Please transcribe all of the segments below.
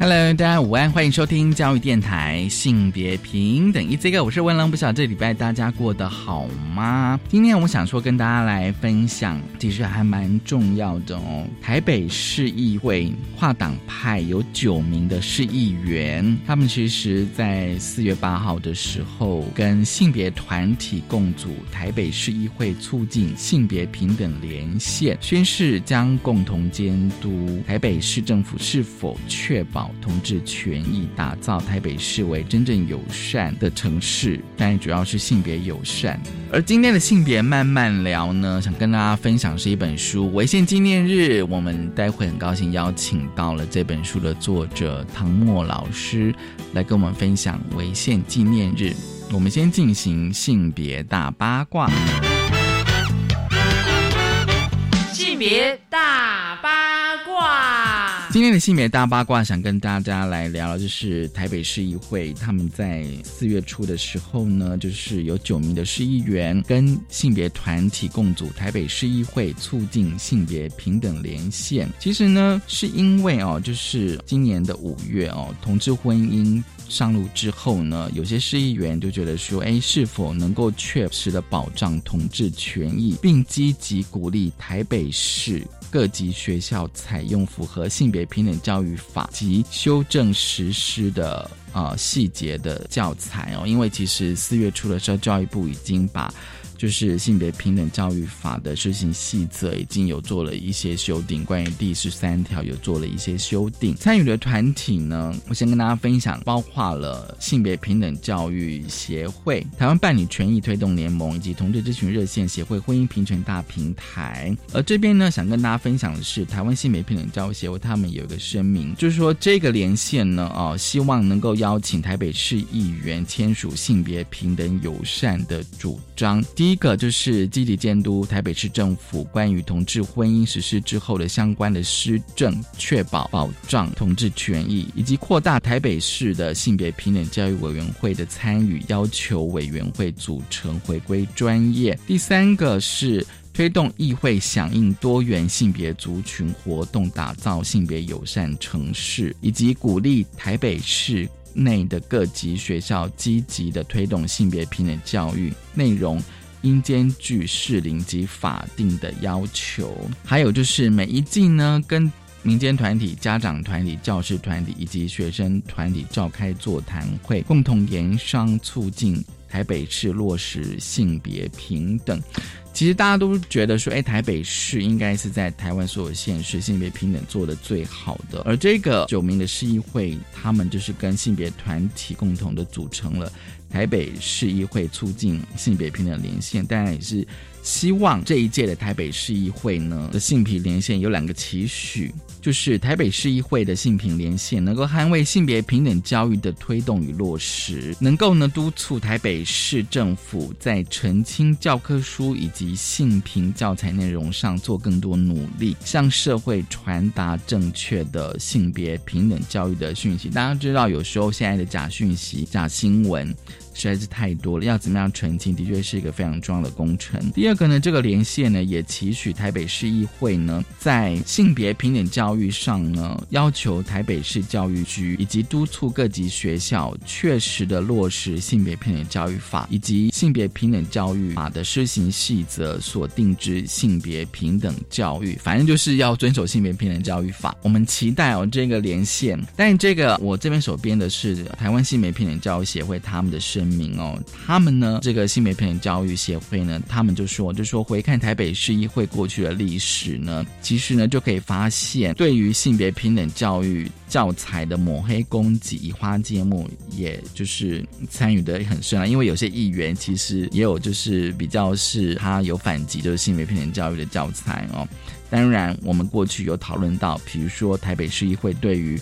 Hello，大家午安，欢迎收听教育电台性别平等一这个，我是温良，不晓得这礼拜大家过得好吗？今天我想说跟大家来分享，其实还蛮重要的哦。台北市议会跨党派有九名的市议员，他们其实在四月八号的时候，跟性别团体共组台北市议会促进性别平等连线，宣誓将共同监督台北市政府是否确保。同志权益，打造台北市为真正友善的城市，但主要是性别友善。而今天的性别慢慢聊呢，想跟大家分享是一本书《违宪纪念日》。我们待会很高兴邀请到了这本书的作者唐默老师来跟我们分享《违宪纪念日》。我们先进行性别大八卦。性别大八。今天的性别大八卦，想跟大家来聊，就是台北市议会他们在四月初的时候呢，就是有九名的市议员跟性别团体共组台北市议会促进性别平等连线。其实呢，是因为哦，就是今年的五月哦，同志婚姻上路之后呢，有些市议员就觉得说，哎，是否能够确实的保障同志权益，并积极鼓励台北市。各级学校采用符合性别平等教育法及修正实施的呃细节的教材哦，因为其实四月初的时候，教育部已经把。就是性别平等教育法的施行细则已经有做了一些修订，关于第十三条有做了一些修订。参与的团体呢，我先跟大家分享，包括了性别平等教育协会、台湾伴侣权益推动联盟以及同志咨询热线协会、婚姻平权大平台。而这边呢，想跟大家分享的是，台湾性别平等教育协会他们有一个声明，就是说这个连线呢，哦，希望能够邀请台北市议员签署性别平等友善的主张。第第一个就是积极监督台北市政府关于同志婚姻实施之后的相关的施政，确保保障同志权益，以及扩大台北市的性别平等教育委员会的参与，要求委员会组成回归专业。第三个是推动议会响应多元性别族群活动，打造性别友善城市，以及鼓励台北市内的各级学校积极的推动性别平等教育内容。应兼具适龄及法定的要求，还有就是每一季呢，跟民间团体、家长团体、教师团体以及学生团体召开座谈会，共同研商促进台北市落实性别平等。其实大家都觉得说，哎，台北市应该是在台湾所有县市性别平等做的最好的，而这个九名的市议会，他们就是跟性别团体共同的组成了。台北市议会促进性别平等连线，当然也是希望这一届的台北市议会呢的性平连线有两个期许。就是台北市议会的性平连线，能够捍卫性别平等教育的推动与落实，能够呢督促台北市政府在澄清教科书以及性平教材内容上做更多努力，向社会传达正确的性别平等教育的讯息。大家知道，有时候现在的假讯息、假新闻。实在是太多了，要怎么样澄清，的确是一个非常重要的工程。第二个呢，这个连线呢，也期许台北市议会呢，在性别平等教育上呢，要求台北市教育局以及督促各级学校确实的落实性别平等教育法以及性别平等教育法的施行细则所定之性别平等教育，反正就是要遵守性别平等教育法。我们期待哦这个连线，但这个我这边手边的是台湾性别平等教育协会他们的声。名哦，他们呢，这个性别平等教育协会呢，他们就说，就说回看台北市议会过去的历史呢，其实呢就可以发现，对于性别平等教育教材的抹黑攻击、移花接木，也就是参与的很深啊。因为有些议员其实也有就是比较是他有反击，就是性别平等教育的教材哦。当然，我们过去有讨论到，比如说台北市议会对于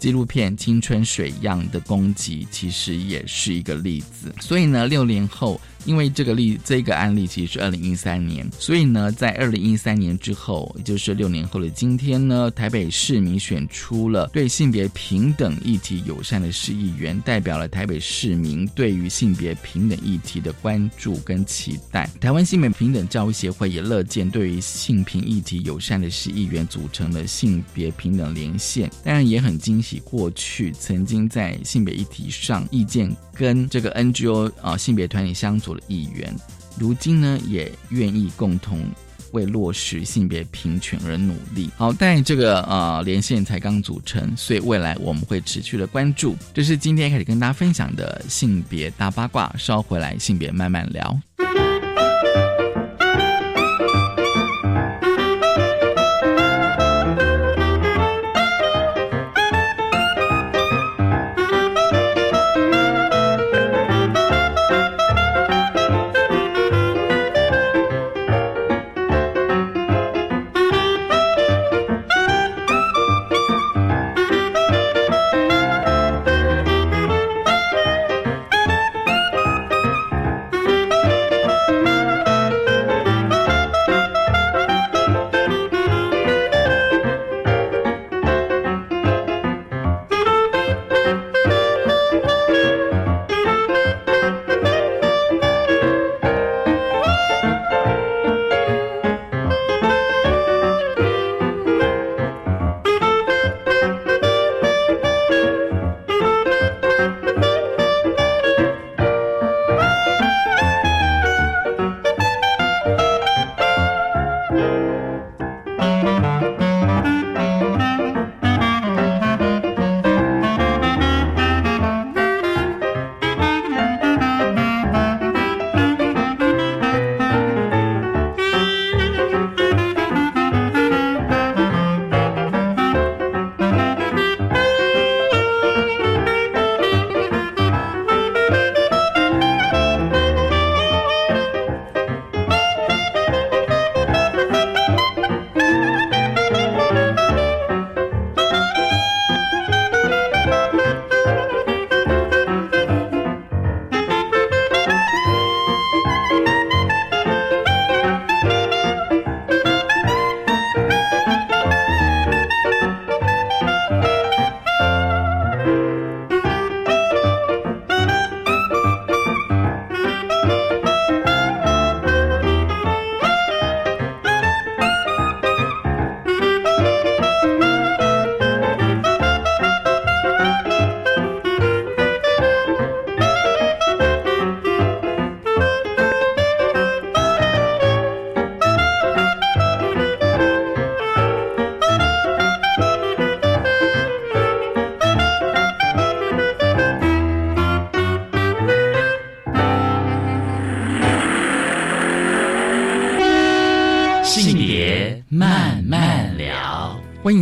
纪录片《青春水样的攻击》其实也是一个例子。所以呢，六年后。因为这个例这个案例其实是二零一三年，所以呢，在二零一三年之后，也就是六年后的今天呢，台北市民选出了对性别平等议题友善的市议员，代表了台北市民对于性别平等议题的关注跟期待。台湾性别平等教育协会也乐见对于性平议题友善的市议员组成了性别平等连线，当然也很惊喜过去曾经在性别议题上意见跟这个 NGO 啊性别团体相左。的议员，如今呢也愿意共同为落实性别平权而努力。好，但这个呃连线才刚组成，所以未来我们会持续的关注。这是今天开始跟大家分享的性别大八卦，稍回来性别慢慢聊。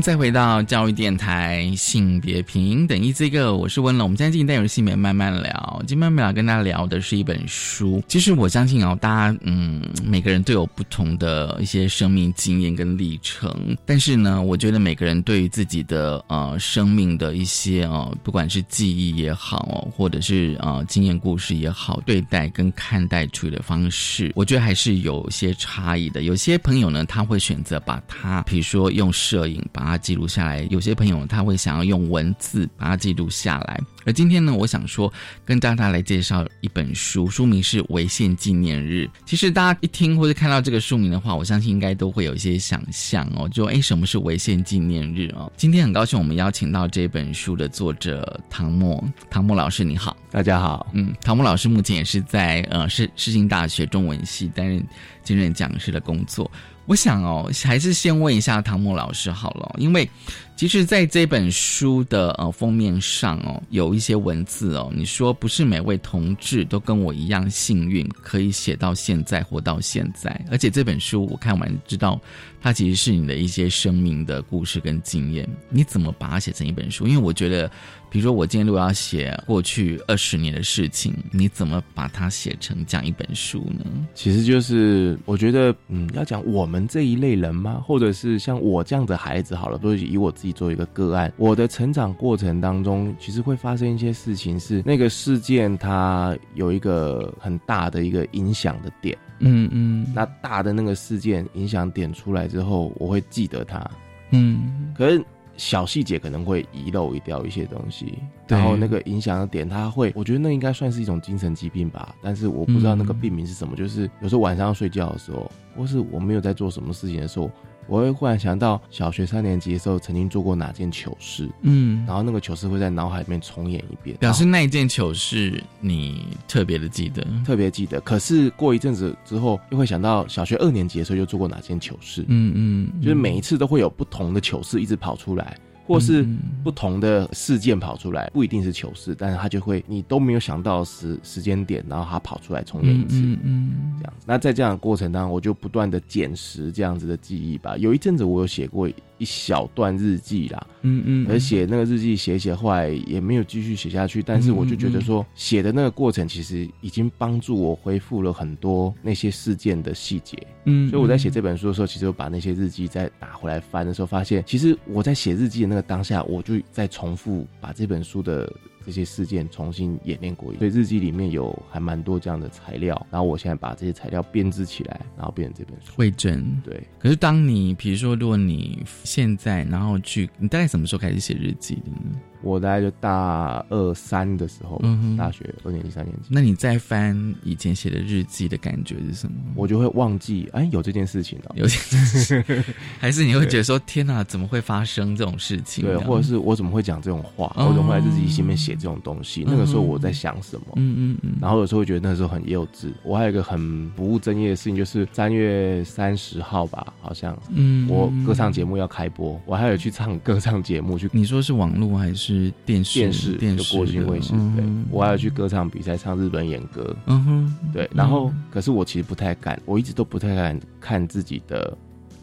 再回到教育电台性别平等一这个，我是温龙。我们今天进行单元性别慢慢聊，今天慢慢聊跟大家聊的是一本书。其实我相信哦，大家嗯，每个人都有不同的一些生命经验跟历程，但是呢，我觉得每个人对于自己的呃生命的一些哦，不管是记忆也好哦，或者是呃经验故事也好，对待跟看待处理的方式，我觉得还是有些差异的。有些朋友呢，他会选择把它，比如说用摄影。把它记录下来。有些朋友他会想要用文字把它记录下来。而今天呢，我想说跟大家来介绍一本书，书名是《违宪纪念日》。其实大家一听或者看到这个书名的话，我相信应该都会有一些想象哦。就哎，什么是违宪纪念日哦？今天很高兴我们邀请到这本书的作者唐默，唐默老师你好，大家好。嗯，唐默老师目前也是在呃世世新大学中文系担任兼任讲师的工作。我想哦，还是先问一下唐木老师好了，因为其实在这本书的呃封面上哦，有一些文字哦，你说不是每位同志都跟我一样幸运，可以写到现在，活到现在，而且这本书我看完知道，它其实是你的一些生命的故事跟经验，你怎么把它写成一本书？因为我觉得。比如说，我今天如果要写过去二十年的事情，你怎么把它写成这样一本书呢？其实就是我觉得，嗯，要讲我们这一类人吗？或者是像我这样的孩子，好了，都是以我自己做一个个案。我的成长过程当中，其实会发生一些事情，是那个事件它有一个很大的一个影响的点。嗯嗯，那大的那个事件影响点出来之后，我会记得它。嗯可是小细节可能会遗漏掉一些东西，对然后那个影响的点，它会，我觉得那应该算是一种精神疾病吧，但是我不知道那个病名是什么。就是有时候晚上要睡觉的时候，或是我没有在做什么事情的时候，我会忽然想到小学三年级的时候曾经做过哪件糗事，嗯，然后那个糗事会在脑海里面重演一遍，表示那一件糗事你特别的记得。特别记得。可是过一阵子之后，又会想到小学二年级的时候又做过哪件糗事，嗯嗯，就是每一次都会有不同的糗事一直跑出来，或是嗯不同的事件跑出来，不一定是糗事，但是他就会你都没有想到时时间点，然后他跑出来重演一次。嗯嗯这样子，那在这样的过程当中，我就不断的捡拾这样子的记忆吧。有一阵子我有写过一小段日记啦，嗯嗯，而写那个日记写写，后来也没有继续写下去。但是我就觉得说，写的那个过程其实已经帮助我恢复了很多那些事件的细节。嗯，所以我在写这本书的时候，其实我把那些日记再打回来翻的时候，发现其实我在写日记的那个当下，我就再重复把这本书的这些事件重新演练过一遍。所以日记里面有还蛮多这样的材料，然后我现在把这些材料编织起来，然后变成这本书。会真。对，可是当你比如说，如果你现在然后去，你大概什么时候开始写日记的呢？我大概就大二三的时候，大学二年级、三年级，那你再翻以前写的日记的感觉是什么？我就会忘记，哎，有这件事情哦、有点，还是你会觉得说，天哪，怎么会发生这种事情？对，或者是我怎么会讲这种话？哦我怎么会在日记里面写这种东西？那个时候我在想什么？嗯嗯嗯，然后有时候会觉得那时候很幼稚。我还有一个很不务正业的事情，就是三月三十号吧，好像嗯我歌唱节目要开播，我还有去唱歌唱节目，去你说是网络还是电视？电视就电视的国军卫视，嗯对我还有去歌唱比赛唱日本演歌，嗯哼，对。然后可是我其实不太敢，我一直都不太敢看自己的，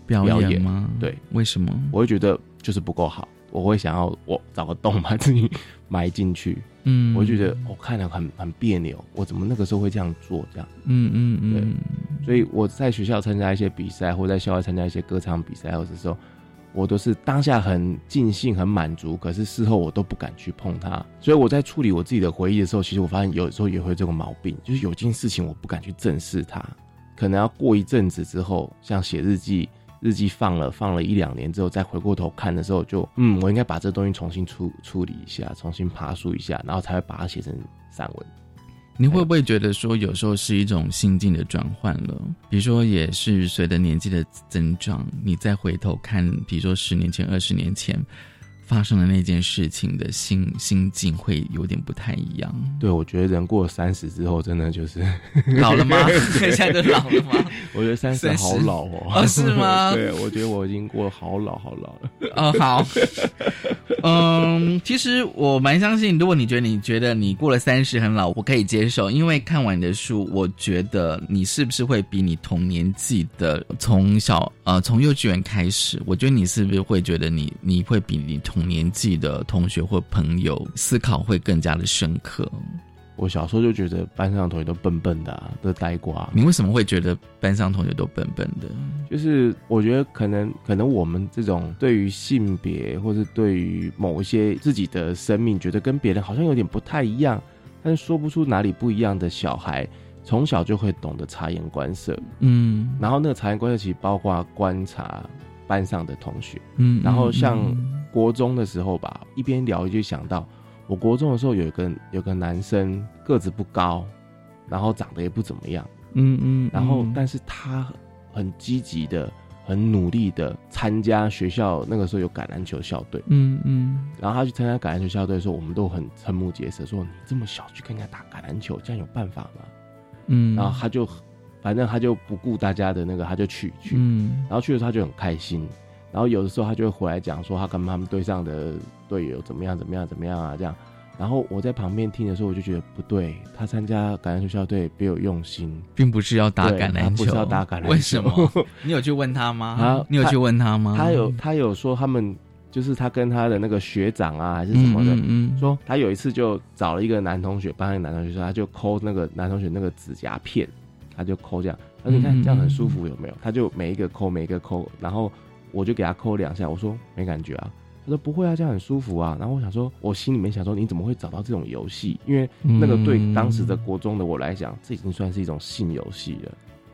表表演演吗？对，为什么？我会觉得就是不够好，我会想要我找个洞 把自己埋进去，嗯，我就觉得我、看了很很别扭，我怎么那个时候会这样做这样？嗯嗯嗯，对所以我在学校参加一些比赛，或在校外参加一些歌唱比赛，或者时候，我都是当下很尽兴、很满足，可是事后我都不敢去碰它。所以我在处理我自己的回忆的时候，其实我发现有时候也会这个毛病，就是有件事情我不敢去正视它，可能要过一阵子之后，像写日记。日记放了放了一两年之后，再回过头看的时候就，嗯，我应该把这东西重新处处理一下，重新爬梳一下，然后才会把它写成散文。你会不会觉得说，有时候是一种心境的转换了？比如说，也是随着年纪的增长，你再回头看，比如说十年前、二十年前发生的那件事情的心心境，会有点不太一样。对，我觉得人过了三十之后，真的就是，老了吗？现在都老了吗？我觉得三十30好老哦。哦，是吗？对，我觉得我已经过得好老好老了。哦，好，嗯，其实我蛮相信，如果你觉得你觉得你过了三十很老，我可以接受，因为看完你的书，我觉得你是不是会比你同年纪的从小呃从幼稚园开始，我觉得你是不是会觉得你你会比你同年纪的同学或朋友思考会更加的深刻？我小时候就觉得班上的同学都笨笨的、啊，都呆瓜。你为什么会觉得班上同学都笨笨的？就是我觉得可能可能我们这种对于性别或是对于某一些自己的生命，觉得跟别人好像有点不太一样，但是说不出哪里不一样的小孩，从小就会懂得察言观色。嗯然后那个察言观色其实包括观察班上的同学。嗯，然后像嗯国中的时候吧，一边聊就想到，我国中的时候有一个有个男生个子不高，然后长得也不怎么样，嗯嗯，然后嗯但是他很积极的、很努力的参加学校那个时候有橄榄球校队，嗯嗯。然后他去参加橄榄球校队的时候，我们都很瞠目结舌，说你这么小去跟人家打橄榄球，这样有办法吗？嗯，然后他就反正他就不顾大家的那个，他就去去，嗯。然后去的时候他就很开心，然后有的时候他就会回来讲说他跟他们队上的队友怎么样怎么样怎么样啊这样。然后我在旁边听的时候，我就觉得不对，他参加橄榄球校队别有用心，并不是要打对橄榄球，不是要打橄榄球为什么？你有去问他吗？他你有去问他吗？他有他有说他们就是他跟他的那个学长啊还是什么的，嗯嗯说他有一次就找了一个男同学，帮一个男同学说，他就抠那个男同学那个指甲片，他就抠这样，他说你看嗯这样很舒服有没有？他就每一个抠每一个抠，然后我就给他抠两下，我说没感觉啊，他说不会啊，这样很舒服啊。然后我想说，我心里面想说，你怎么会找到这种游戏？因为那个对当时的国中的我来讲，这已经算是一种性游戏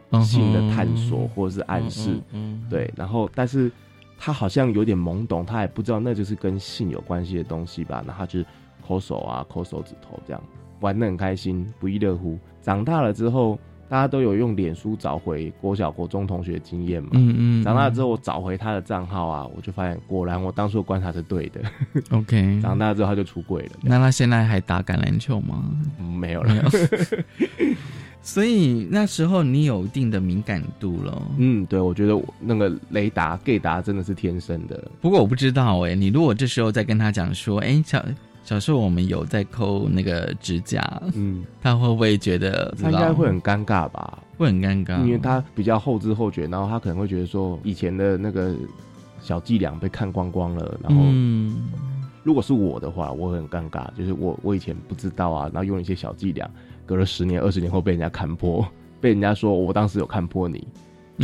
了，性的探索或者是暗示。嗯，对。然后，但是他好像有点懵懂，他也不知道那就是跟性有关系的东西吧。然后他就抠手啊，抠手指头这样。玩的很开心，不亦乐乎。长大了之后，大家都有用脸书找回国小、国中同学经验嘛。嗯嗯。长大之后，我找回他的账号啊，我就发现果然我当初的观察是对的。OK。长大之后他就出柜了。那他现在还打橄榄球吗？没有了。所以那时候你有一定的敏感度了。嗯，对，我觉得那个雷达 gay 达真的是天生的。不过我不知道哎，你如果这时候再跟他讲说，哎，小。小时候我们有在抠那个指甲，嗯，他会不会觉得他应该会很尴尬吧？会很尴尬，因为他比较后知后觉，然后他可能会觉得说以前的那个小伎俩被看光光了。然后，如果是我的话，我会很尴尬，就是我我以前不知道啊，然后用一些小伎俩，隔了十年二十年后被人家看破，被人家说我当时有看破你。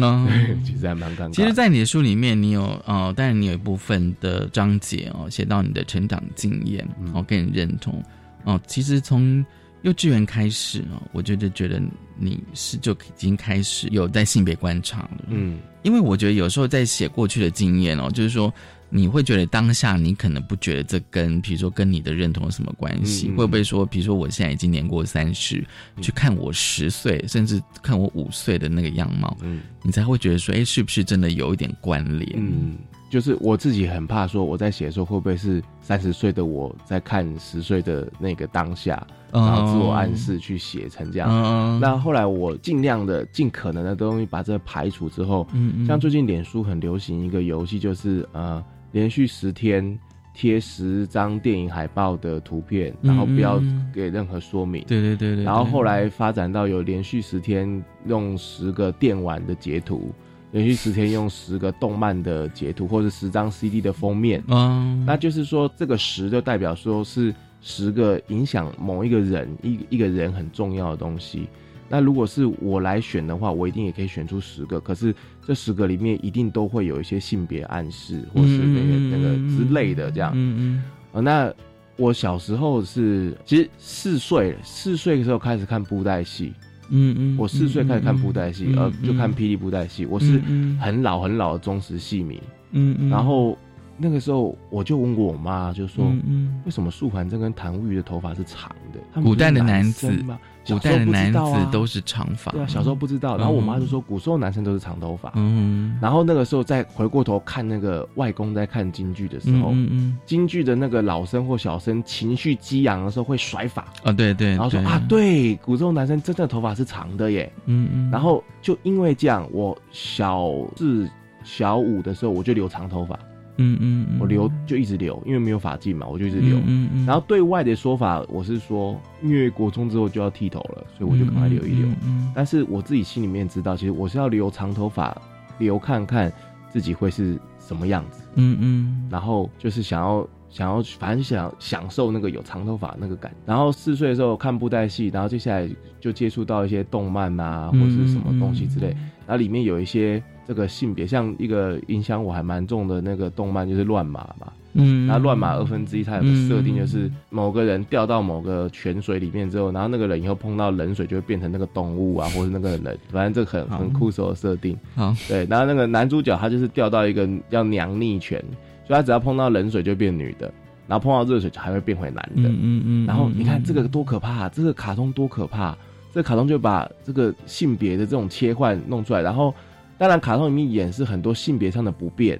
嗯，其实还蛮尴尬。其实，在你的书里面，你有哦，当然你有一部分的章节哦，写到你的成长经验，我跟你认同哦。其实从幼稚园开始哦，我觉得觉得你是就已经开始有在性别观察了。嗯，因为我觉得有时候在写过去的经验哦，就是说。你会觉得当下你可能不觉得这跟，比如说跟你的认同有什么关系？会不会说，比如说我现在已经年过三十，去看我十岁，甚至看我五岁的那个样貌，嗯，你才会觉得说，哎，是不是真的有一点关联？嗯，就是我自己很怕说，我在写的时候会不会是三十岁的我在看十岁的那个当下，然后自我暗示去写成这样。那后来我尽量的、尽可能的东西把这排除之后，嗯，像最近脸书很流行一个游戏，就是呃。连续十天贴十张电影海报的图片，然后不要给任何说明。对对对对。然后后来发展到有连续十天用十个电玩的截图，连续十天用十个动漫的截图，或者十张 CD 的封面。嗯。那就是说，这个十就代表说是十个影响某一个人一一个人很重要的东西。那如果是我来选的话，我一定也可以选出十个。可是这十个里面一定都会有一些性别暗示，或是那个那个之类的这样。嗯嗯。那我小时候是其实四岁，四岁的时候开始看布袋戏。嗯嗯。我四岁开始看布袋戏，呃，就看霹雳布袋戏。我是很老很老的忠实戏迷。嗯嗯。然后那个时候我就问过我妈，就说：“嗯，为什么素环真跟谭无欲的头发是长的？古代的男子吗？”古代的男子都是长发，对啊，小时候不知道。然后我妈就说，古时候男生都是长头发。嗯，然后那个时候再回过头看那个外公在看京剧的时候，嗯嗯，京剧的那个老生或小生情绪激昂的时候会甩发啊，对对，然后说啊，对，古时候男生真的头发是长的耶，嗯嗯，然后就因为这样，我小四、小五的时候我就留长头发。嗯嗯，我留就一直留，因为没有发髻嘛，我就一直留。嗯嗯。然后对外的说法，我是说，因为国中之后就要剃头了，所以我就赶快留一留。嗯。但是我自己心里面知道，其实我是要留长头发，留看看自己会是什么样子。嗯嗯。然后就是想要想要，反正想享受那个有长头发那个感。然后四岁的时候看布袋戏，然后接下来就接触到一些动漫啊，或者是什么东西之类。然后里面有一些。这个性别像一个影响我还蛮重的那个动漫就是乱马嘛，嗯，那乱马二分之一它有个设定就是某个人掉到某个泉水里面之后，然后那个人以后碰到冷水就会变成那个动物啊，或者那个人，反正这很很酷手的设定。好，对，然后那个男主角他就是掉到一个叫娘逆泉，所以他只要碰到冷水就变女的，然后碰到热水还会变回男的。嗯嗯，然后你看这个多可怕，这个卡通多可怕，这个卡通就把这个性别的这种切换弄出来，然后。当然，卡通里面演示很多性别上的不便，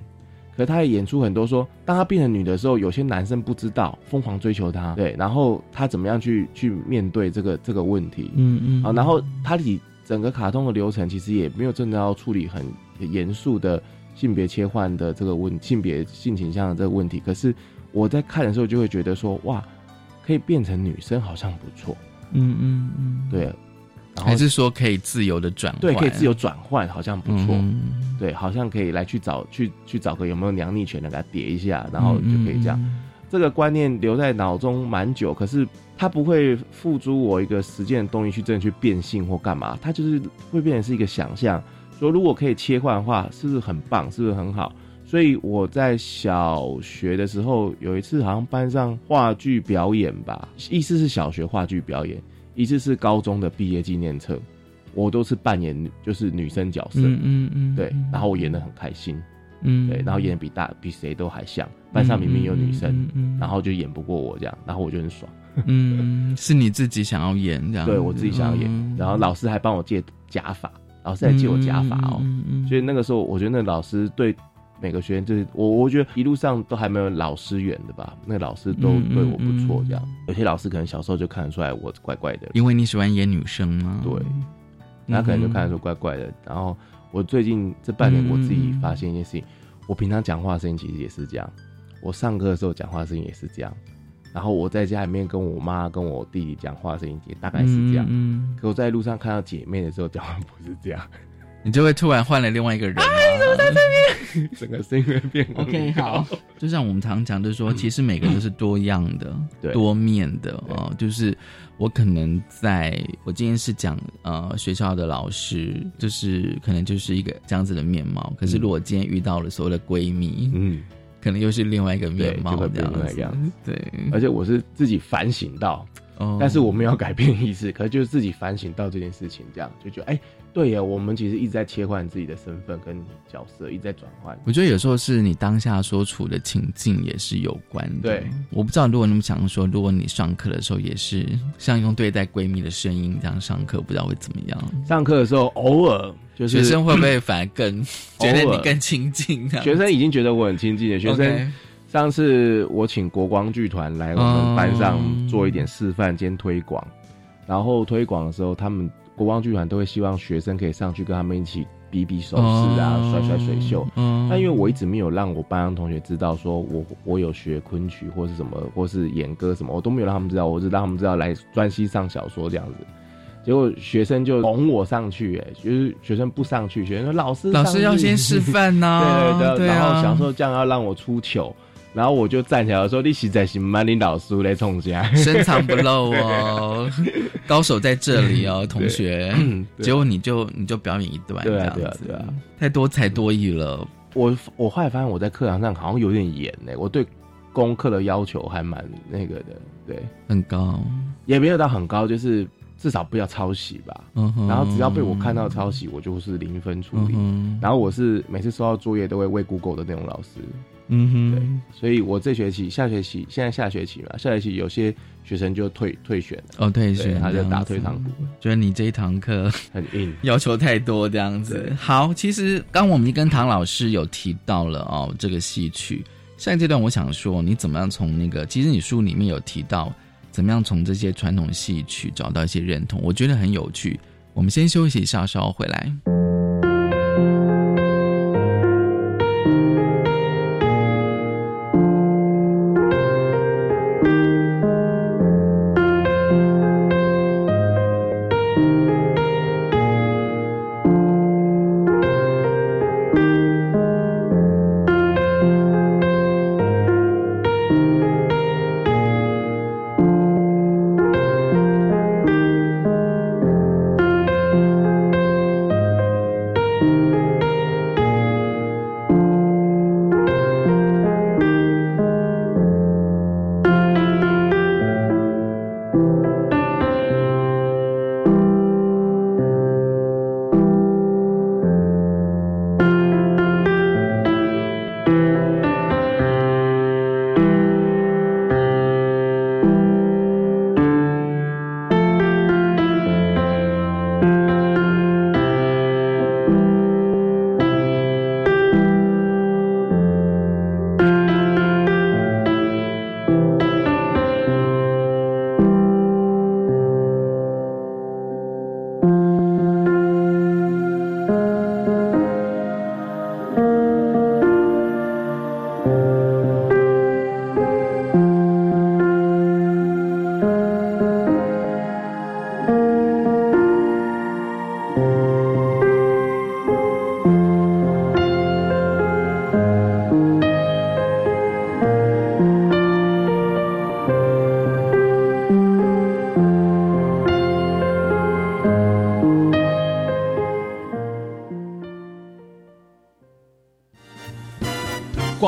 可他也演出很多说，当他变成女的时候，有些男生不知道，疯狂追求她，对，然后他怎么样去去面对这个这个问题，嗯嗯，好，然后他里整个卡通的流程其实也没有真的要处理很严肃的性别切换的这个问性别性倾向的这个问题，可是我在看的时候就会觉得说，哇，可以变成女生好像不错，嗯嗯嗯，对。还是说可以自由的转换？对，可以自由转换，好像不错。对，好像可以来去找去去找个有没有娘逆权的给他叠一下，然后就可以这样。这个观念留在脑中蛮久，可是它不会付诸我一个实践的东西去真的去变性或干嘛，它就是会变成是一个想象。说如果可以切换的话，是不是很棒？是不是很好？所以我在小学的时候有一次好像班上话剧表演吧，意思是小学话剧表演，一次是高中的毕业纪念册，我都是扮演就是女生角色，嗯嗯嗯，对，然后我演的很开心，嗯，对，然后演的比大比谁都还像，班上明明有女生，嗯然后就演不过我这样，然后我就很爽，嗯，是你自己想要演这样，对我自己想要演，嗯。然后老师还帮我借假发，老师还借我假发哦，所以那个时候我觉得那老师对每个学员就是我，我觉得一路上都还没有老师远的吧，那个老师都嗯对我不错，嗯这样，有些老师可能小时候就看得出来我怪怪的，因为你喜欢演女生吗？对，那可能就看得出怪怪的。然后我最近这半年，我自己发现一件事情，我平常讲话的声音其实也是这样，我上课的时候讲话的声音也是这样，然后我在家里面跟我妈跟我弟弟讲话的声音也大概是这样。嗯，可我在路上看到姐妹的时候，讲话不是这样，你就会突然换了另外一个人吗。整个声音会变很 OK，好，就像我们常讲，就是说，其实每个人都是多样的、对多面的哦。就是我可能在我今天是讲呃学校的老师，就是可能就是一个这样子的面貌。可是如果今天遇到了所谓的闺蜜，嗯，可能又是另外一个面貌对就会变这样子另外一样。对，而且我是自己反省到，哦但是我没有改变意识，可是就是自己反省到这件事情，这样就觉得哎、对呀，我们其实一直在切换自己的身份跟角色，一直在转换。我觉得有时候是你当下所处的情境也是有关的。对，我不知道如果你们想说，如果你上课的时候也是像用对待闺蜜的声音这样上课，不知道会怎么样。上课的时候偶尔就是学生会不会反而更 觉得你更亲近？学生已经觉得我很亲近了。学生上次我请国光剧团来我们班上哦做一点示范兼推广，然后推广的时候，他们国光剧团都会希望学生可以上去跟他们一起比比手势啊，甩甩水袖。嗯。但因为我一直没有让我班上同学知道，说我我有学昆曲或是什么，或是演歌什么，我都没有让他们知道，我只让他们知道来专心上小说这样子。结果学生就拱我上去、哎，就是学生不上去，学生说老师老师要先示范 呐、对对对，然后想说这样要让我出糗，然后我就站起来说：“你实在是蛮领导师来冲下。深藏不露哦，高手在这里哦，同学。对结果你就你就表演一段这对啊样子，对啊对啊太多才多艺了。我我后来发现我在课堂上好像有点严呢、我对功课的要求还蛮那个的，对，很高，也没有到很高，就是至少不要抄袭吧。嗯哼，然后只要被我看到抄袭，我就是零分处理。嗯哼，然后我是每次收到作业都会喂 Google 的那种老师，嗯哼，所以我这学期、下学期、现在下学期嘛，下学期有些学生就退退选了，哦，退对，选，他就打退堂鼓了，觉得你这一堂课很硬。要求太多这样子。好，其实刚我们跟唐老师有提到了哦，这个戏曲。下一阶段，我想说，你怎么样从那个，其实你书里面有提到，怎么样从这些传统戏曲找到一些认同，我觉得很有趣。我们先休息一下，稍后回来。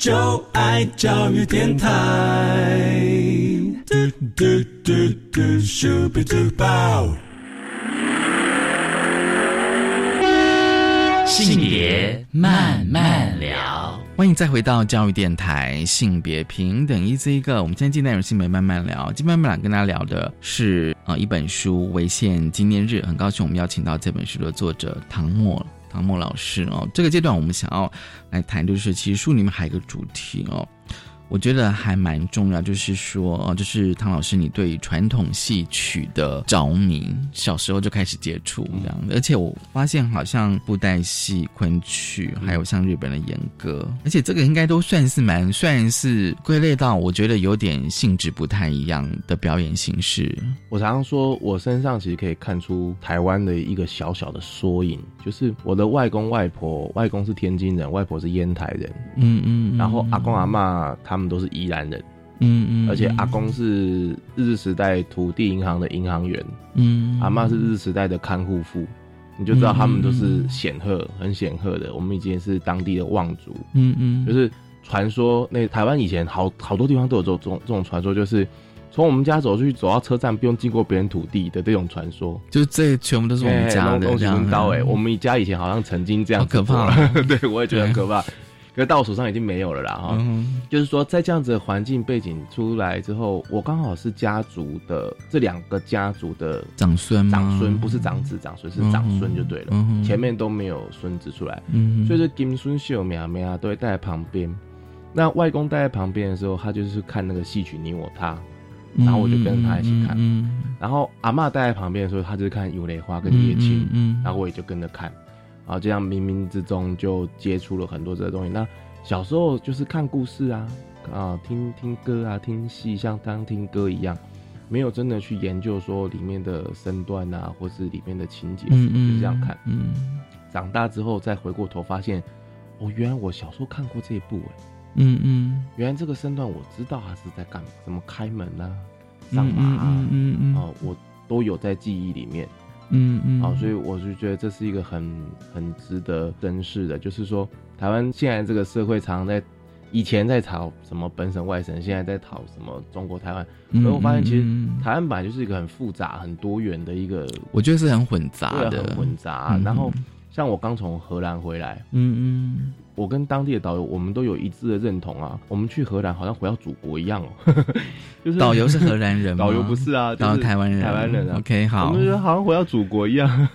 就爱教育电台。嘟嘟嘟嘟，Super Duper。性别慢慢聊，欢迎再回到教育电台性别平等一这一个，我们今天进内容性别慢慢聊，今天慢慢聊跟大家聊的是呃一本书《违宪纪念日》，很高兴我们邀请到这本书的作者唐默唐默老师哦。这个阶段我们想要来谈，就是其实书里面还有一个主题哦。我觉得还蛮重要，就是说，哦，就是唐老师，你对传统戏曲的着迷，小时候就开始接触这样。的，而且我发现好像布袋戏、昆曲，还有像日本的演歌，而且这个应该都算是蛮，算是归类到我觉得有点性质不太一样的表演形式。我常常说，我身上其实可以看出台湾的一个小小的缩影，就是我的外公外婆，外公是天津人，外婆是烟台人，嗯嗯，然后阿公阿妈他们都是宜兰人，嗯嗯，而且阿公是日治时代土地银行的银行员，嗯，阿妈是日治时代的看护妇，你就知道他们都是显赫，很显赫的。我们以前是当地的望族，嗯嗯，就是传说那台湾以前好好多地方都有这种这种传说，就是从我们家走出去走到车站不用经过别人土地的这种传说，就这全部都是我们家的这样。高哎，我们家以前好像曾经这样可怕，对我也觉得很可怕。可是到我手上已经没有了啦哈，嗯、就是说在这样子的环境背景出来之后，我刚好是家族的这两个家族的长孙，长孙不是长子长孙是长孙就对了，嗯、前面都没有孙子出来，嗯、所以说金孙秀苗苗都会带在旁边。那外公带在旁边的时候，他就是看那个戏曲你我他，然后我就跟着他一起看。嗯、然后阿妈待在旁边的时候，他就是看油雷花跟叶青，嗯，然后我也就跟着看。然后这样冥冥之中就接触了很多这个东西。那小时候就是看故事啊，啊，听听歌啊，听戏，像当听歌一样，没有真的去研究说里面的身段啊，或是里面的情节，嗯就这样看。嗯，长大之后再回过头发现，哦，原来我小时候看过这一部哎，嗯嗯，原来这个身段我知道他是在干嘛，怎么开门啊，上马啊，嗯嗯嗯，哦，我都有在记忆里面。嗯嗯，好，所以我就觉得这是一个很很值得珍视的，就是说台湾现在这个社会常常在以前在讨什么本省外省，现在在讨什么中国台湾，嗯、而我发现其实台湾本来就是一个很复杂、很多元的一个，我觉得是很混杂的，很混杂。然后像我刚从荷兰回来，嗯嗯，我跟当地的导游，我们都有一致的认同啊。我们去荷兰好像回到祖国一样哦。就是导游是荷兰人吗 导游不是啊，导游就是台湾人台湾人啊。OK，好我们觉得好像回到祖国一样。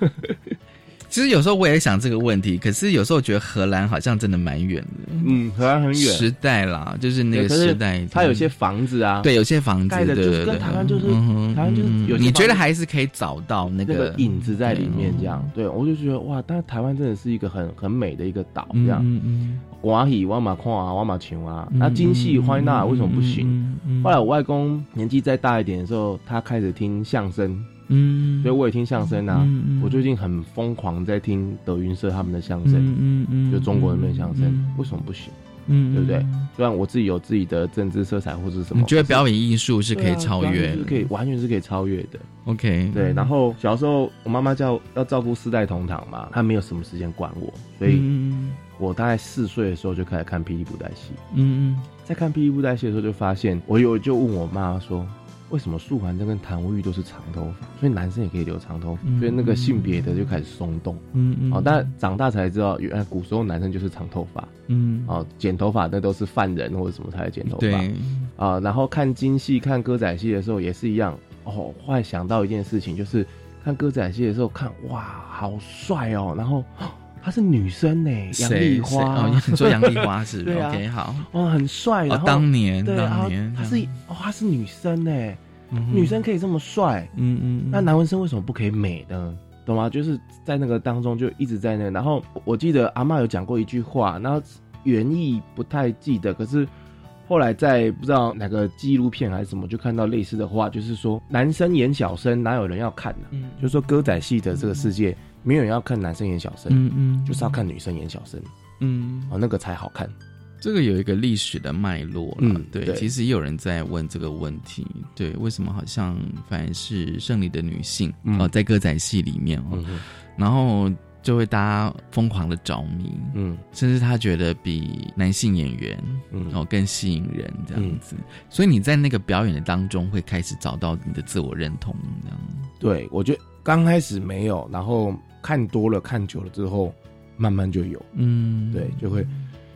其实有时候我也想这个问题，可是有时候我觉得荷兰好像真的蛮远的。嗯，荷兰很远，时代啦，就是那个时代，它有些房子啊，对，有些房子盖的就是跟对对。对台湾就是嗯台湾就是有你觉得还是可以找到那那个个影子在里面，这样，对我就觉得哇，但台湾真的是一个很很美的一个岛，这样。嗯嗯瓦喜、瓦马矿啊、瓦马球啊，嗯那京戏、欢纳为什么不行？嗯嗯。后来我外公年纪再大一点的时候，他开始听相声，嗯所以我也听相声啊。嗯嗯我最近很疯狂在听德云社他们的相声，嗯嗯嗯就中国人的相声，嗯为什么不行？嗯对不对？虽然我自己有自己的政治色彩或是什么，你觉得表演艺术是可以超越是可以完全是可以超越的。？OK，对，然后小时候我妈妈叫要照顾四代同堂嘛，她没有什么时间管我，所以嗯我大概四岁的时候就开始看霹雳布袋戏。嗯在看霹雳布袋戏的时候，就发现我有就问我妈说，为什么素还真跟谭无欲都是长头发，所以男生也可以留长头发，嗯所以那个性别的就开始松动。嗯嗯哦，但长大才知道，原来古时候男生就是长头发。嗯哦，剪头发那都是犯人或者什么才会剪头发。对啊，然后看京戏、看歌仔戏的时候也是一样。哦，后来想到一件事情，就是看歌仔戏的时候看，哇，好帅哦！然后哦她是女生呢，杨谁丽花。你说杨丽花是 对啊好哦，很帅。哦然后当年对，当年她是哦，她是女生呢，嗯女生可以这么帅，嗯嗯，那男文生为什么不可以美呢？懂吗？就是在那个当中就一直在那，然后我记得阿嬷有讲过一句话，然后原意不太记得，可是后来在不知道哪个纪录片还是什么，就看到类似的话，就是说男生演小生哪有人要看呢、嗯。就是说歌仔戏的这个世界，没有人要看男生演小生，嗯嗯。就是要看女生演小生，嗯。哦，那个才好看。这个有一个历史的脉络了，嗯对，对。其实也有人在问这个问题，对，为什么好像反而是胜利的女性哦、嗯。呃在歌仔戏里面哦，嗯然后就会大家疯狂的着迷，嗯，甚至他觉得比男性演员嗯。哦更吸引人这样子，所以你在那个表演的当中会开始找到你的自我认同，这样，对，我觉得刚开始没有，然后看多了、看久了之后，慢慢就有。嗯，对，就会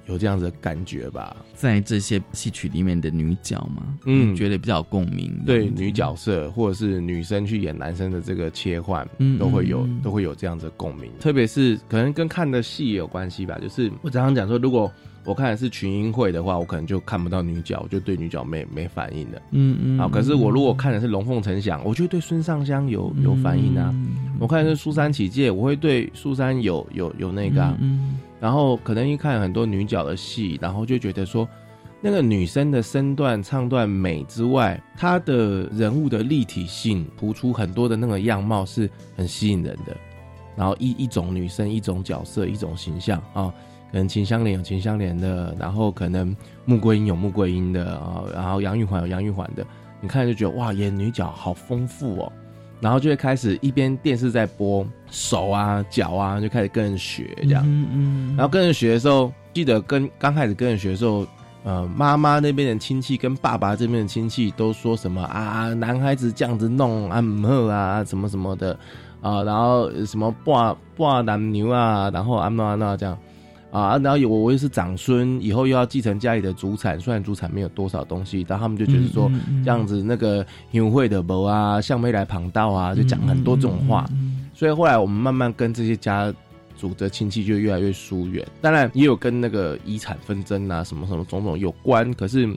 有这样子的感觉吧。在这些戏曲里面的女角嘛，嗯觉得比较共鸣，对女角色或者是女生去演男生的这个切换，嗯都会有嗯都会有这样子的共鸣。特别是可能跟看的戏也有关系吧。就是我常常讲说，如果我看的是群英会的话，我可能就看不到女角，我就对女角没没反应的。嗯嗯，啊，可是我如果看的是龙凤呈祥，我就对孙尚香有有反应啊。嗯我看的是苏珊起解，我会对苏珊有有有那个、啊。嗯然后可能一看很多女角的戏，然后就觉得说，那个女生的身段、唱段美之外，她的人物的立体性，突出很多的那个样貌是很吸引人的。然后一一种女生、一种角色、一种形象啊，可能秦香莲有秦香莲的，然后可能穆桂英有穆桂英的啊，然后杨玉环有杨玉环的，你看就觉得哇，演女角好丰富哦。然后就会开始一边电视在播手啊脚啊，就开始跟人学这样。嗯嗯，然后跟人学的时候，记得跟刚开始跟人学的时候，呃，妈妈那边的亲戚跟爸爸这边的亲戚都说什么啊，男孩子这样子弄啊，唔好啊，什么什么的啊，然后什么挂挂男牛啊，然后啊那安那这样。啊，然后我我又是长孙，以后又要继承家里的祖产，虽然祖产没有多少东西，但他们就觉得说、嗯嗯嗯这样子那个优惠的伯啊，向妹来旁道啊，就讲很多这种话。所以后来我们慢慢跟这些家族的亲戚就越来越疏远，当然也有跟那个遗产纷争啊，什么什么种种有关。可是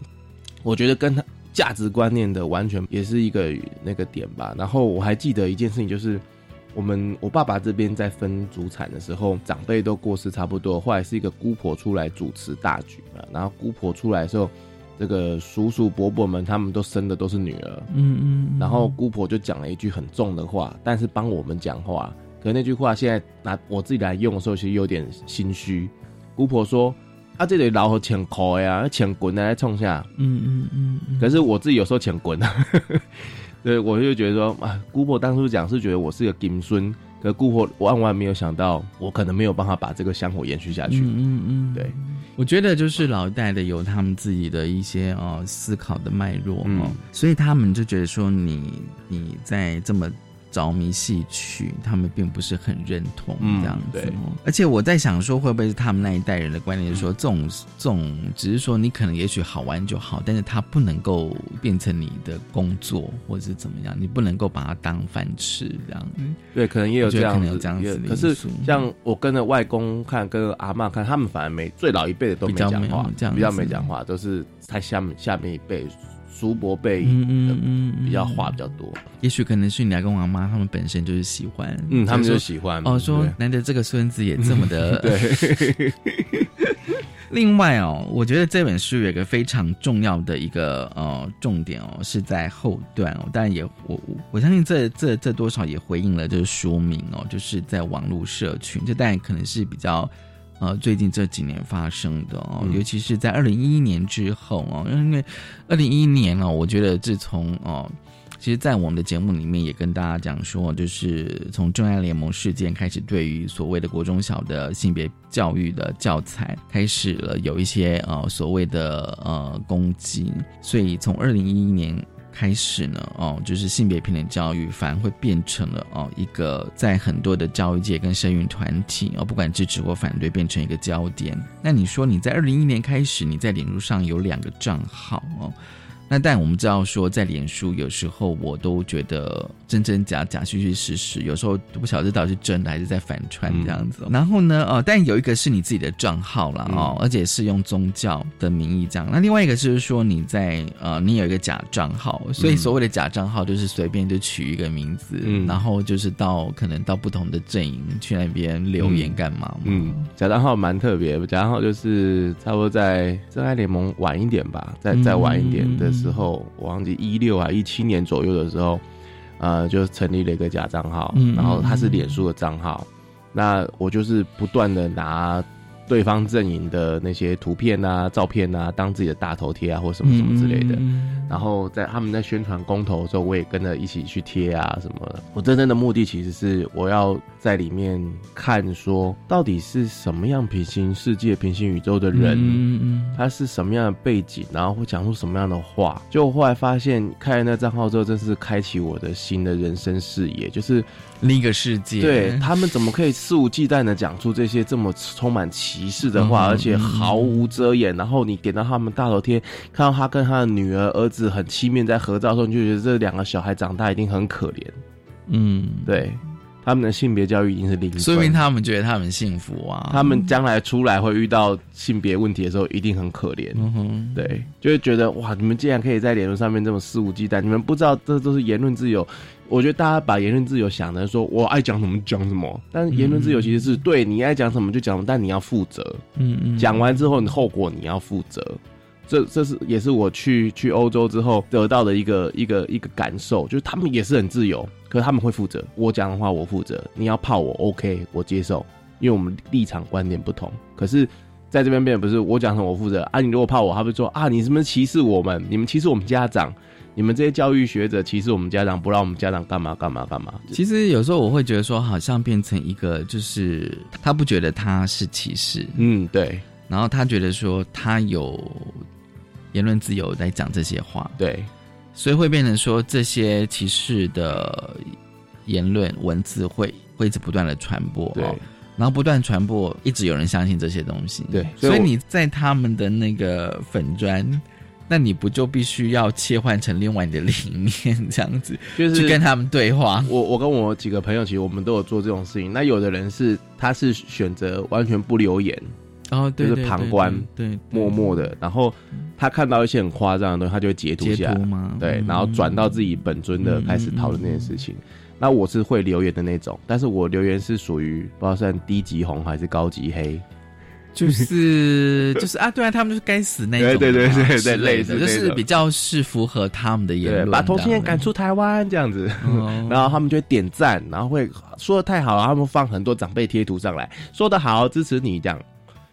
我觉得跟他价值观念的完全也是一个那个点吧。然后我还记得一件事情，就是我们我爸爸这边在分祖产的时候，长辈都过世差不多，后来是一个姑婆出来主持大局嘛。然后姑婆出来的时候，这个叔叔伯伯们他们都生的都是女儿，嗯嗯，然后姑婆就讲了一句很重的话，但是帮我们讲话。可是那句话现在拿我自己来用的时候，其实有点心虚。姑婆说：“啊，这里老和钱抠呀，钱滚来冲下。”嗯嗯嗯嗯，可是我自己有时候钱滚啊，对我就觉得说啊，姑婆当初讲是觉得我是个金孙，可是姑婆万万没有想到，我可能没有办法把这个香火延续下去。嗯嗯嗯，对，我觉得就是老一代的有他们自己的一些哦思考的脉络哦，嗯。所以他们就觉得说你你在这么着迷戏曲，他们并不是很认同嗯这样子。而且我在想说，会不会是他们那一代人的观念，说这种这种只是说你可能也许好玩就好，但是它不能够变成你的工作或者是怎么样，你不能够把它当饭吃这样。对，可能也有这样子，可能有这样子的可是像我跟着外公看，跟着阿妈看，他们反而没最老一辈的都没讲话，这样比较子没讲话，都是他下面下面一辈叔伯辈嗯嗯嗯，比较话比较多。也许可能是你阿公阿妈他们本身就是喜欢，嗯他们就就是喜欢哦，说对难得这个孙子也这么的 对。另外哦，我觉得这本书有一个非常重要的一个呃重点哦，是在后段哦。当然也我我我相信这这这多少也回应了就是书名哦，就是在网络社群，这当然可能是比较呃最近这几年发生的哦，嗯尤其是在二零一一年之后哦，因为二零一一年哦，我觉得自从哦。其实，在我们的节目里面也跟大家讲说，就是从真爱联盟事件开始，对于所谓的国中小的性别教育的教材开始了有一些呃所谓的呃攻击，所以从二零一一年开始呢，哦，就是性别平等教育反而会变成了哦一个在很多的教育界跟生育团体哦，不管支持或反对，变成一个焦点。那你说你在二零一一年开始，你在脸书上有两个账号哦。那但我们知道说，在脸书有时候我都觉得真真假假、虚虚实实，有时候都不晓得到底是真的还是在反串这样子哦、然后呢，呃，但有一个是你自己的账号了，哦，而且是用宗教的名义这样。那另外一个就是说你在呃，你有一个假账号，所以所谓的假账号就是随便就取一个名字，嗯然后就是到可能到不同的阵营去那边留言干嘛嘛。嗯，假账号蛮特别，假账号就是差不多在真爱联盟晚一点吧，再再晚一点的时候，我忘记一六啊一七年左右的时候，呃，就成立了一个假账号，嗯然后它是脸书的账号，那我就是不断的拿对方阵营的那些图片啊、照片啊当自己的大头贴啊，或什么什么之类的。嗯然后在他们在宣传公投的时候，我也跟着一起去贴啊什么的。我真正的目的其实是我要在里面看说，到底是什么样平行世界、平行宇宙的人，嗯嗯他是什么样的背景，然后会讲出什么样的话。就后来发现，开了那账号之后，真是开启我的新的人生视野，就是另一个世界。对他们怎么可以肆无忌惮的讲出这些这么充满歧视的话，嗯而且毫无遮掩。然后你点到他们大头贴，看到他跟他的女儿、儿子很亲密在合照的时候，你就觉得这两个小孩长大一定很可怜。嗯，对，他们的性别教育已经是零分，说明他们觉得他们幸福啊。他们将来出来会遇到性别问题的时候，一定很可怜。嗯哼，对，就会觉得哇，你们竟然可以在脸书上面这么肆无忌惮，你们不知道这都是言论自由。我觉得大家把言论自由想的说我爱讲什么讲什么，但是言论自由其实是对你爱讲什么就讲什么，但你要负责。嗯嗯，讲完之后，你后果你要负责。这这是也是我去去欧洲之后得到的一个一个一个感受，就是他们也是很自由，可是他们会负责。我讲的话我负责，你要泡我 OK，我接受，因为我们立场观点不同。可是在这边变不是我讲什么我负责啊，你如果怕我，他会说啊，你是不是歧视我们？你们歧视我们家长？你们这些教育学者歧视我们家长，不让我们家长干嘛干嘛干嘛？其实有时候我会觉得说，好像变成一个，就是他不觉得他是歧视，嗯，对，然后他觉得说他有言论自由来讲这些话，对，所以会变成说这些歧视的言论文字会会一直不断的传播，对。哦。然后不断传播，一直有人相信这些东西，对。所以所以你在他们的那个粉砖。那你不就必须要切换成另外你的理念，这样子，就是去跟他们对话？我我跟我几个朋友，其实我们都有做这种事情。那有的人是他是选择完全不留言，哦，对就是旁观，对，对默默的。然后他看到一些很夸张的东西，他就会截图下来，对，嗯然后转到自己本尊的开始讨论这件事情。那我是会留言的那种，但是我留言是属于不知道算低级红还是高级黑，就是 就是啊，对啊，他们就是该死那种，对对对对对类似，就是比较是符合他们的言，论，把同性恋赶出台湾这样子，哦。然后他们就会点赞，然后会说的太好了，他们放很多长辈贴图上来，说的好，支持你这样，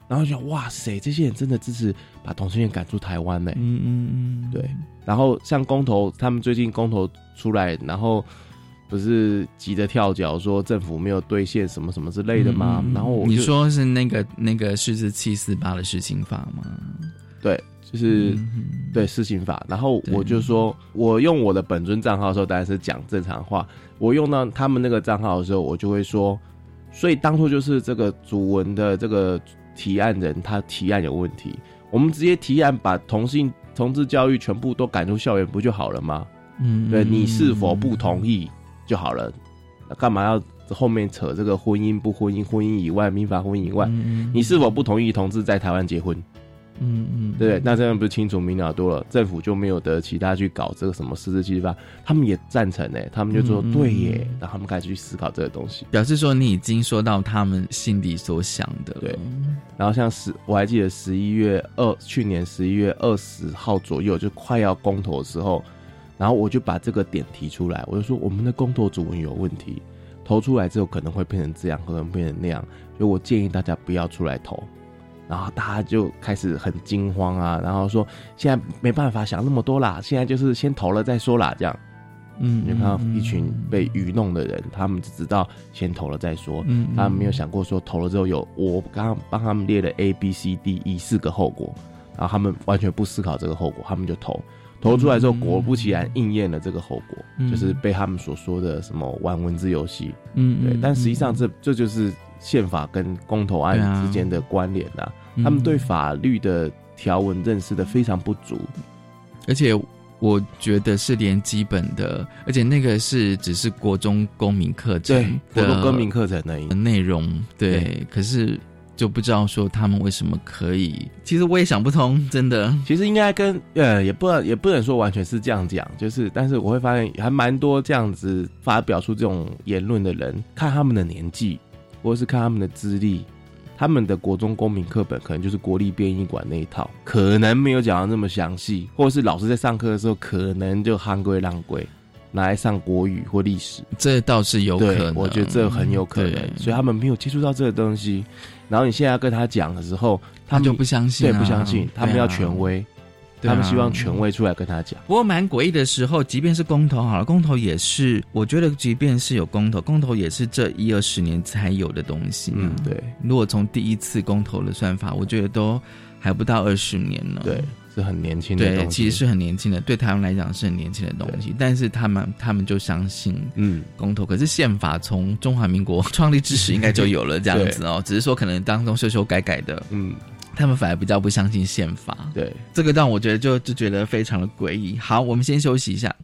然后就哇塞，这些人真的支持把同性恋赶出台湾呢、嗯嗯嗯，对，然后像公投，他们最近公投出来，然后不是急着跳脚说政府没有兑现什么什么之类的吗？然后我你说是那个那个是是七四八的事情法吗？对，就是、嗯对施行法。然后我就说，我用我的本尊账号的时候，当然是讲正常话。我用到他们那个账号的时候，我就会说，所以当初就是这个主文的这个提案人他提案有问题，我们直接提案把同性同志教育全部都赶出校园不就好了吗？嗯对你是否不同意就好了，那干嘛要后面扯这个婚姻不婚姻、婚姻以外、民法婚姻以外？你是否不同意同志在台湾结婚？嗯嗯，对不对？那这样不是清楚明了多了？政府就没有得其他去搞这个什么私自计法，他们也赞成哎，他们就说、对耶，然后他们开始去思考这个东西。表示说你已经说到他们心里所想的。对，然后像十，我还记得十一月二，去年十一月二十号左右，就快要公投的时候，然后我就把这个点提出来，我就说我们的公投主文有问题，投出来之后可能会变成这样，可能变成那样，所以我建议大家不要出来投。然后大家就开始很惊慌啊，然后说现在没办法想那么多啦，现在就是先投了再说啦，这样。嗯你看到一群被愚弄的人，他们只知道先投了再说，他们没有想过说投了之后有我刚刚帮他们列了 A B C D E 四个后果，然后他们完全不思考这个后果，他们就投，投出来之后果不其然应验了这个后果，嗯。就是被他们所说的什么玩文字游戏，对，嗯对但实际上这这就是宪法跟公投案之间的关联啊，嗯他们对法律的条文认识的非常不足，而且我觉得是连基本的，而且那个是只是国中公民课程国中公民课程而已。内容，对，对。可是就不知道说他们为什么可以，其实我也想不通，真的。其实应该跟呃，也不能也不能说完全是这样讲，就是，但是我会发现还蛮多这样子发表出这种言论的人，看他们的年纪，或者是看他们的资历，他们的国中公民课本可能就是国立编译馆那一套，可能没有讲的那么详细，或者是老师在上课的时候，可能就憨归浪归，拿来上国语或历史，这倒是有可能，我觉得这很有可能，所以他们没有接触到这个东西，然后你现在要跟他讲的时候，们他就不相信啊对，不相信，他们要权威，他们希望权威出来跟他讲。不过蛮诡异的时候，即便是公投好了，公投也是，我觉得即便是有公投，公投也是这一二十年才有的东西、嗯，对。如果从第一次公投的算法，我觉得都还不到二十年呢。对，是很年轻的对，东西其实是很年轻的，对他们来讲是很年轻的东西。但是他们他们就相信嗯公投，可是宪法从中华民国创立之时应该就有了这样子哦，只是说可能当中修修改改的。嗯，他们反而比较不相信宪法。对，这个让我觉得就就觉得非常的诡异。好，我们先休息一下。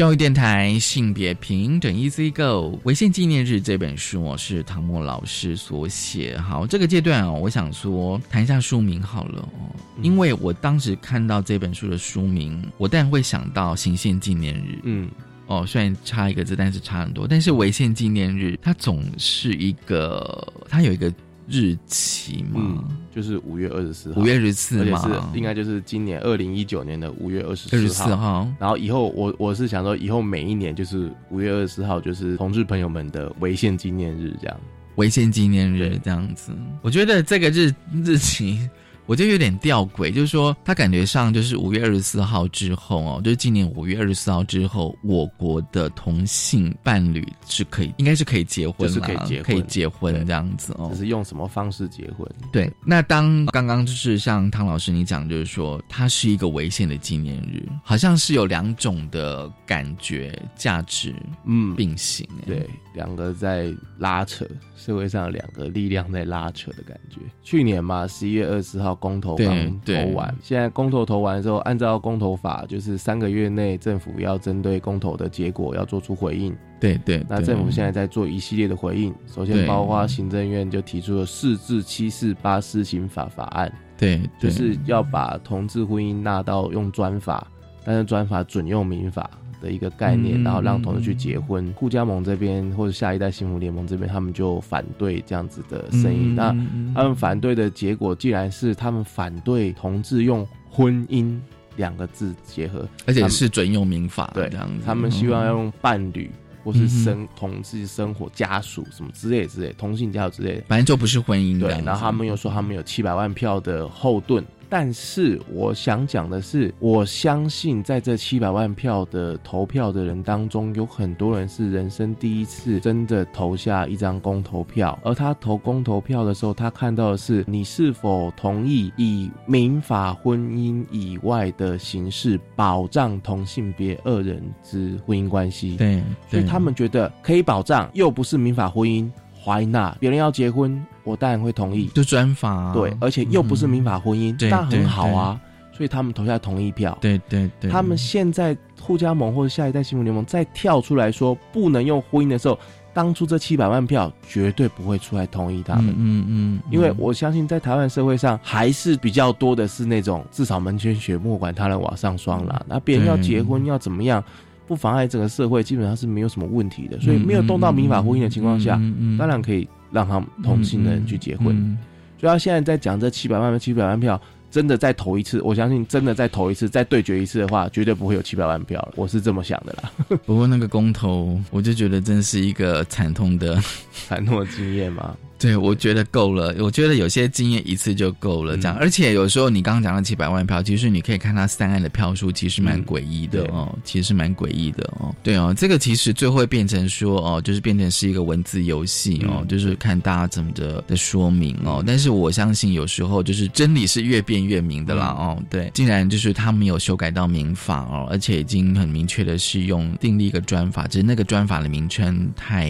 教育电台性别平等 Easy Go 违宪纪念日这本书哦，是唐默老师所写。好，这个阶段哦，我想说谈一下书名好了哦，因为我当时看到这本书的书名，我当然会想到行宪纪念日。嗯，哦，虽然差一个字，但是差很多。但是违宪纪念日，它总是一个，它有一个日期嘛，嗯，就是五月二十四号，五月二十四而且嘛，是应该就是今年二零一九年的五月二十24号然后以后我我是想说，以后每一年就是五月二十四号，就是同志朋友们的违宪纪念日这样。违宪纪念日这样子。我觉得这个日日期。我觉得有点吊诡，就是说，他感觉上就是五月二十四号之后哦，就是今年五月二十四号之后，我国的同性伴侣是可以，应该是可以结婚是可以结婚可以结婚这样子哦。只是用什么方式结婚？对，那当刚刚就是像汤老师你讲，就是说它是一个违宪的纪念日，好像是有两种的感觉价值，嗯，并行，对，两个在拉扯，社会上两个力量在拉扯的感觉。去年嘛，十一月二十四号公投刚投完，现在公投投完之后，按照公投法，就是三个月内政府要针对公投的结果要做出回应。对对，那政府现在在做一系列的回应，首先包括行政院就提出了四至七四八施行法法案，对，就是要把同志婚姻纳到用专法，但是专法准用民法。的一个概念，然后让同志去结婚。顾家盟这边或者下一代幸福联盟这边，他们就反对这样子的声音。那他们反对的结果，既然是他们反对同志用婚姻两个字结合，而且是准用民法，对这样子。他们希望要用伴侣或是生同志生活家属什么之类之类，同性家属之类的，反正就不是婚姻。对，然后他们又说他们有七百万票的后盾。但是我想讲的是，我相信在这七百万票的投票的人当中，有很多人是人生第一次真的投下一张公投票。而他投公投票的时候，他看到的是你是否同意以民法婚姻以外的形式保障同性别二人之婚姻关系。对，所以他们觉得可以保障，又不是民法婚姻。怀纳别人要结婚，我当然会同意。就专法、啊，对，而且又不是民法婚姻，嗯、那很好啊。所以他们投下同意票。对对对。他们现在互加盟或者下一代幸福联盟再跳出来说不能用婚姻的时候，当初这七百万票绝对不会出来同意他们。嗯嗯,嗯。因为我相信在台湾社会上还是比较多的是那种至少门前雪，莫管他人瓦上霜啦。那别人要结婚要怎么样？不妨碍整个社会，基本上是没有什么问题的。所以没有动到民法婚姻的情况下，当然可以让他们同性的人去结婚。所以他现在在讲这七百万七百万票，真的再投一次，我相信真的再投一次，再对决一次的话，绝对不会有七百万票了。我是这么想的啦。不过那个公投，我就觉得真是一个惨痛的、惨痛的经验嘛。对，我觉得够了。我觉得有些经验一次就够了，这样。而且有时候你刚刚讲的七百万票，其实你可以看它三案的票数，其实蛮诡异的哦，其实蛮诡异的哦。对哦，这个其实最后会变成说哦，就是变成是一个文字游戏哦，就是看大家怎么的的说明哦。但是我相信有时候就是真理是越辩越明的啦哦。对，竟然就是他没有修改到民法哦，而且已经很明确的是用订立一个专法，只是那个专法的名称太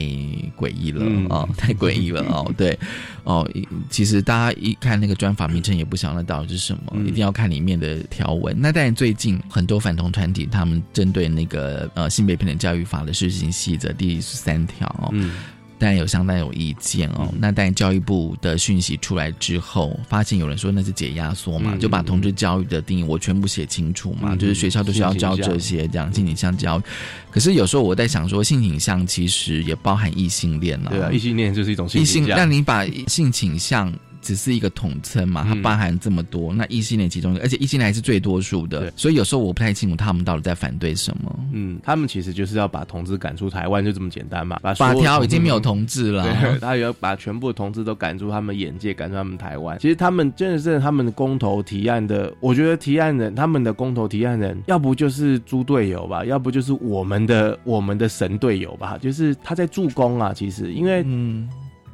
诡异了哦，太诡异了哦。对，哦，其实大家一看那个专法名称也不想得到是什么，一定要看里面的条文。那当然，最近很多反同团体他们针对那个呃性别平等教育法的施行细则第十三条哦，嗯，当然有相当有意见哦。那但教育部的讯息出来之后，发现有人说那是解压缩嘛，就把同志教育的定义我全部写清楚嘛，就是学校都需要教这些这样性倾向教育。可是有时候我在想说，性倾向其实也包含异性恋啊，对啊，异性恋就是一种性异性。向。那你把性倾向只是一个统称嘛，它包含这么多，那异性恋其中一个，而且异性恋还是最多数的，所以有时候我不太清楚他们到底在反对什么。嗯，他们其实就是要把同志赶出台湾，就这么简单嘛。把法条已经没有同志了，对，他要把全部的同志都赶出他们眼界，赶出他们台湾。其实他们真的是他们的公投提案的，我觉得提案人他们的公投提案人，要不就是猪队友吧，要不就是我们的我们的神队友吧，就是他在助攻啊。其实因为嗯，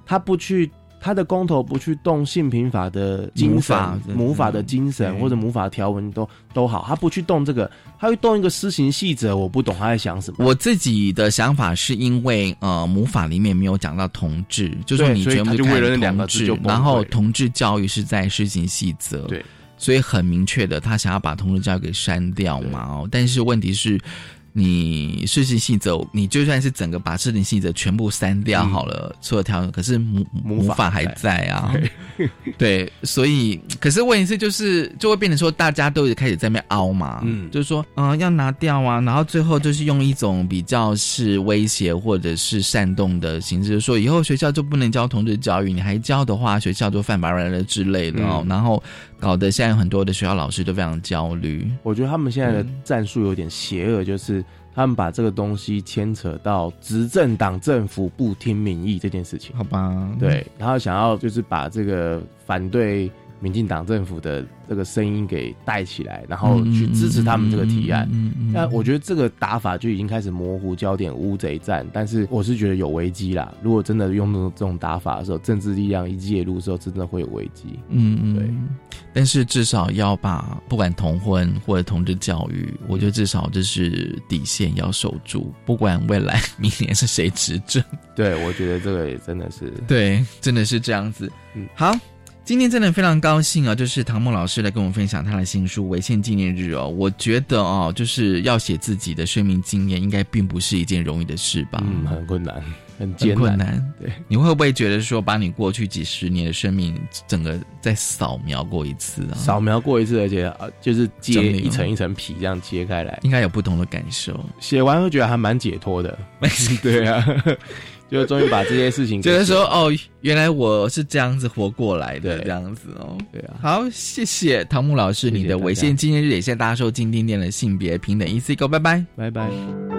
他不去。他的公投不去动性平法的精神、母法的精神或者母法条文都都好，他不去动这个，他会动一个施行细则，我不懂他在想什么。我自己的想法是因为呃母法里面没有讲到同志，就是你全部看同志，然后同志教育是在施行细则，对，所以很明确的他想要把同志教育给删掉嘛。哦，但是问题是。你事情细则，你就算是整个把事情细则全部删掉好了，所有条可是母母法还在啊。对，所以可是问题是就是就会变成说，大家都开始在那边凹嘛，嗯，就是说嗯要拿掉啊，然后最后就是用一种比较是威胁或者是煽动的形式，说以后学校就不能教同志教育，你还教的话，学校就犯法了之类的哦，然后搞得现在很多的学校老师都非常焦虑。我觉得他们现在的战术有点邪恶，就是他们把这个东西牵扯到执政党政府不听民意这件事情，好吧？对，然后想要就是把这个反对。民进党政府的这个声音给带起来，然后去支持他们这个提案。那我觉得这个打法就已经开始模糊焦点，乌贼战。但是我是觉得有危机啦。如果真的用这种打法的时候，政治力量一介入的时候，真的会有危机。嗯嗯，对。但是至少要把不管同婚或者同志教育，我觉得至少这是底线要守住。不管未来明年是谁执政，对我觉得这个也真的是对，真的是这样子。嗯，好。今天真的非常高兴啊！就是唐梦老师来跟我们分享他的新书《违宪纪念日》哦。我觉得哦，就是要写自己的生命经验，应该并不是一件容易的事吧？嗯，很困难，很艰难。对，你会不会觉得说，把你过去几十年的生命整个再扫描过一次啊？扫描过一次，而且啊，就是揭一层一层皮这样揭开来，应该有不同的感受。写完会觉得还蛮解脱的。对啊。就终于把这些事情，觉得说哦，原来我是这样子活过来的，这样子哦，对啊。好，谢谢汤木老师，你的违宪纪念日，也谢谢大家收听今天的性别平等 E C Go，拜拜，拜拜。